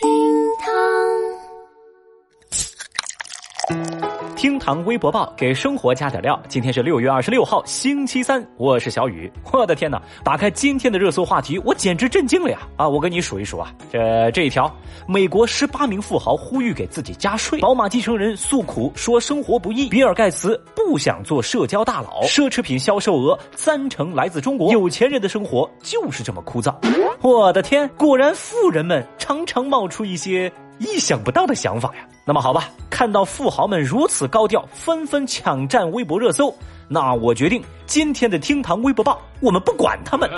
厅厅堂微博报给生活加点料。今天是六月二十六号，星期三，我是小雨。我的天哪，打开今天的热搜话题，我简直震惊了呀！啊，我跟你数一数啊，这这一条，美国十八名富豪呼吁给自己加税，宝马继承人诉苦说生活不易，比尔盖茨不想做社交大佬，奢侈品销售额三成来自中国，有钱人的生活就是这么枯燥。我的天，果然富人们常常冒出一些意想不到的想法呀。那么好吧，看到富豪们如此高调，纷纷抢占微博热搜，那我决定今天的厅堂微博报，我们不管他们。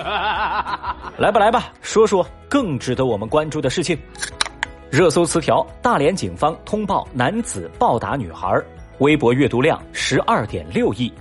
来吧来吧，说说更值得我们关注的事情。热搜词条：大连警方通报男子暴打女孩，微博阅读量十二点六亿。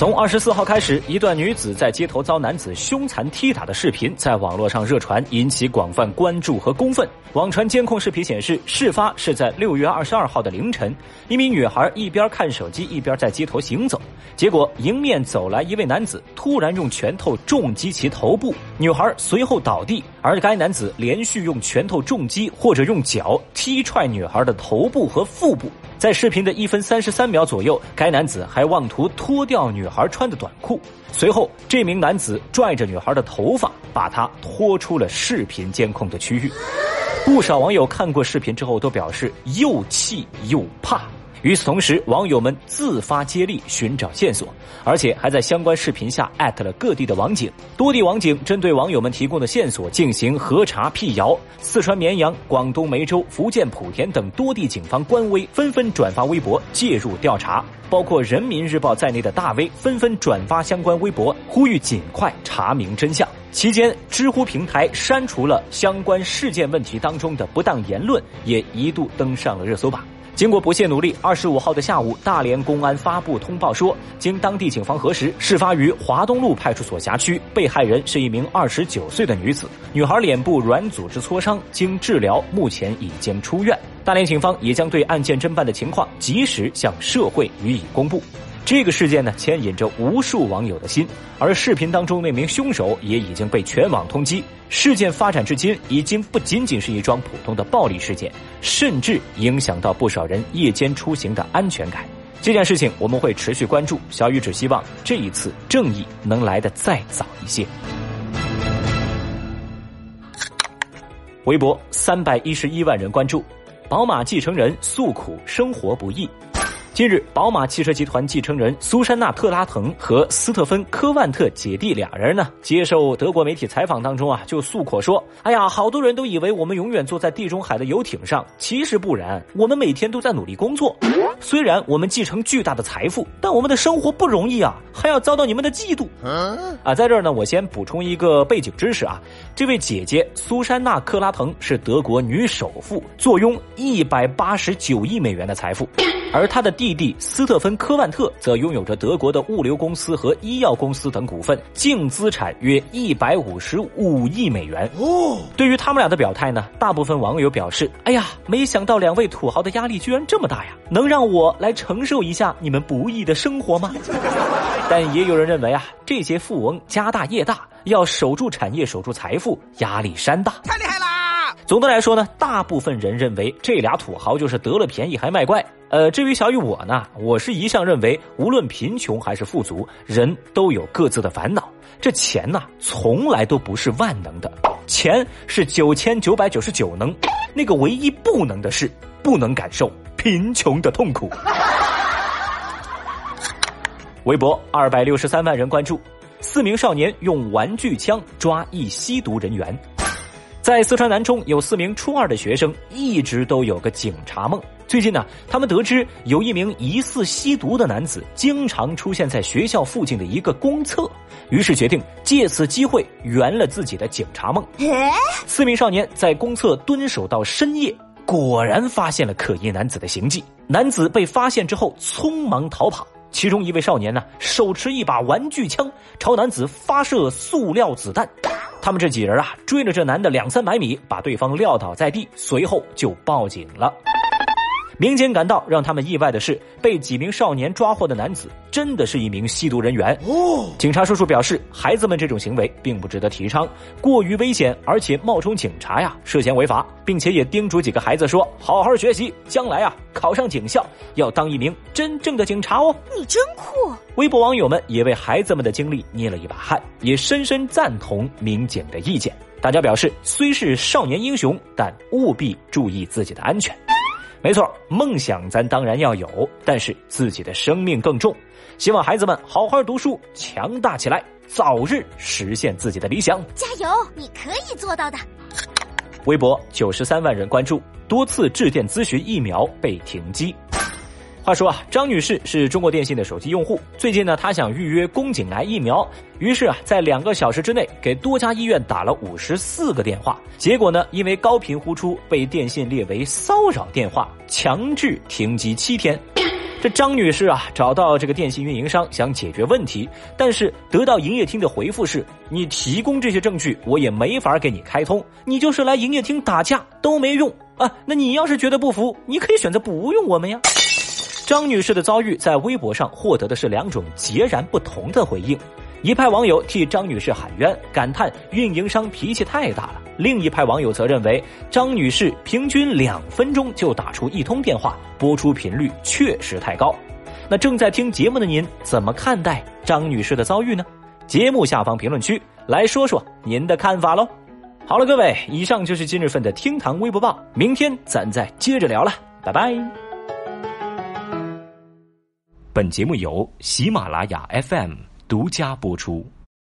从二十四号开始，一段女子在街头遭男子凶残踢打的视频在网络上热传，引起广泛关注和公愤。网传监控视频显示，事发是在六月二十二号的凌晨，一名女孩一边看手机一边在街头行走，结果迎面走来一位男子，突然用拳头重击其头部，女孩随后倒地，而该男子连续用拳头重击或者用脚踢踹女孩的头部和腹部。在视频的一分三十三秒左右，该男子还妄图脱掉女孩穿的短裤。随后，这名男子拽着女孩的头发，把她拖出了视频监控的区域。不少网友看过视频之后都表示又气又怕。与此同时，网友们自发接力寻找线索，而且还在相关视频下艾特了各地的网警。多地网警针对网友们提供的线索进行核查辟谣。四川绵阳、广东梅州、福建莆田等多地警方官微纷纷转发微博介入调查，包括人民日报在内的大 V 纷纷转发相关微博，呼吁尽快查明真相。期间，知乎平台删除了相关事件问题当中的不当言论，也一度登上了热搜榜。经过不懈努力，二十五号的下午，大连公安发布通报说，经当地警方核实，事发于华东路派出所辖区，被害人是一名二十九岁的女子，女孩脸部软组织挫伤，经治疗，目前已经出院。大连警方也将对案件侦办的情况及时向社会予以公布。这个事件呢，牵引着无数网友的心，而视频当中那名凶手也已经被全网通缉。事件发展至今，已经不仅仅是一桩普通的暴力事件，甚至影响到不少人夜间出行的安全感。这件事情我们会持续关注。小雨只希望这一次正义能来得再早一些。微博三百一十一万人关注，宝马继承人诉苦生活不易。近日，宝马汽车集团继承人苏珊娜·特拉滕和斯特芬·科万特姐弟俩人呢，接受德国媒体采访当中啊，就诉苦说：“哎呀，好多人都以为我们永远坐在地中海的游艇上，其实不然，我们每天都在努力工作。虽然我们继承巨大的财富，但我们的生活不容易啊，还要遭到你们的嫉妒。”啊，在这儿呢，我先补充一个背景知识啊，这位姐姐苏珊娜·克拉滕是德国女首富，坐拥一百八十九亿美元的财富，而她的。弟弟斯特芬·科万特则拥有着德国的物流公司和医药公司等股份，净资产约一百五十五亿美元。哦，对于他们俩的表态呢，大部分网友表示：“哎呀，没想到两位土豪的压力居然这么大呀！能让我来承受一下你们不易的生活吗？” 但也有人认为啊，这些富翁家大业大，要守住产业、守住财富，压力山大。太厉害啦！总的来说呢，大部分人认为这俩土豪就是得了便宜还卖乖。呃，至于小雨我呢，我是一向认为，无论贫穷还是富足，人都有各自的烦恼。这钱呢，从来都不是万能的，钱是九千九百九十九能，那个唯一不能的是，不能感受贫穷的痛苦。微博二百六十三万人关注，四名少年用玩具枪抓一吸毒人员。在四川南充，有四名初二的学生一直都有个警察梦。最近呢，他们得知有一名疑似吸毒的男子经常出现在学校附近的一个公厕，于是决定借此机会圆了自己的警察梦。四名少年在公厕蹲守到深夜，果然发现了可疑男子的行迹。男子被发现之后，匆忙逃跑。其中一位少年呢，手持一把玩具枪，朝男子发射塑料子弹。他们这几人啊，追了这男的两三百米，把对方撂倒在地，随后就报警了。民警赶到，让他们意外的是，被几名少年抓获的男子真的是一名吸毒人员。哦，警察叔叔表示，孩子们这种行为并不值得提倡，过于危险，而且冒充警察呀，涉嫌违法，并且也叮嘱几个孩子说，好好学习，将来啊考上警校，要当一名真正的警察哦。你真酷！微博网友们也为孩子们的经历捏了一把汗，也深深赞同民警的意见。大家表示，虽是少年英雄，但务必注意自己的安全。没错，梦想咱当然要有，但是自己的生命更重。希望孩子们好好读书，强大起来，早日实现自己的理想。加油，你可以做到的。微博九十三万人关注，多次致电咨询疫苗被停机。话说啊，张女士是中国电信的手机用户。最近呢，她想预约宫颈癌疫苗，于是啊，在两个小时之内给多家医院打了五十四个电话。结果呢，因为高频呼出，被电信列为骚扰电话，强制停机七天。这张女士啊，找到这个电信运营商想解决问题，但是得到营业厅的回复是：你提供这些证据，我也没法给你开通。你就是来营业厅打架都没用啊！那你要是觉得不服，你可以选择不用我们呀。张女士的遭遇在微博上获得的是两种截然不同的回应，一派网友替张女士喊冤，感叹运营商脾气太大了；另一派网友则认为张女士平均两分钟就打出一通电话，播出频率确实太高。那正在听节目的您怎么看待张女士的遭遇呢？节目下方评论区来说说您的看法喽。好了，各位，以上就是今日份的厅堂微博报，明天咱再接着聊了，拜拜。本节目由喜马拉雅 FM 独家播出。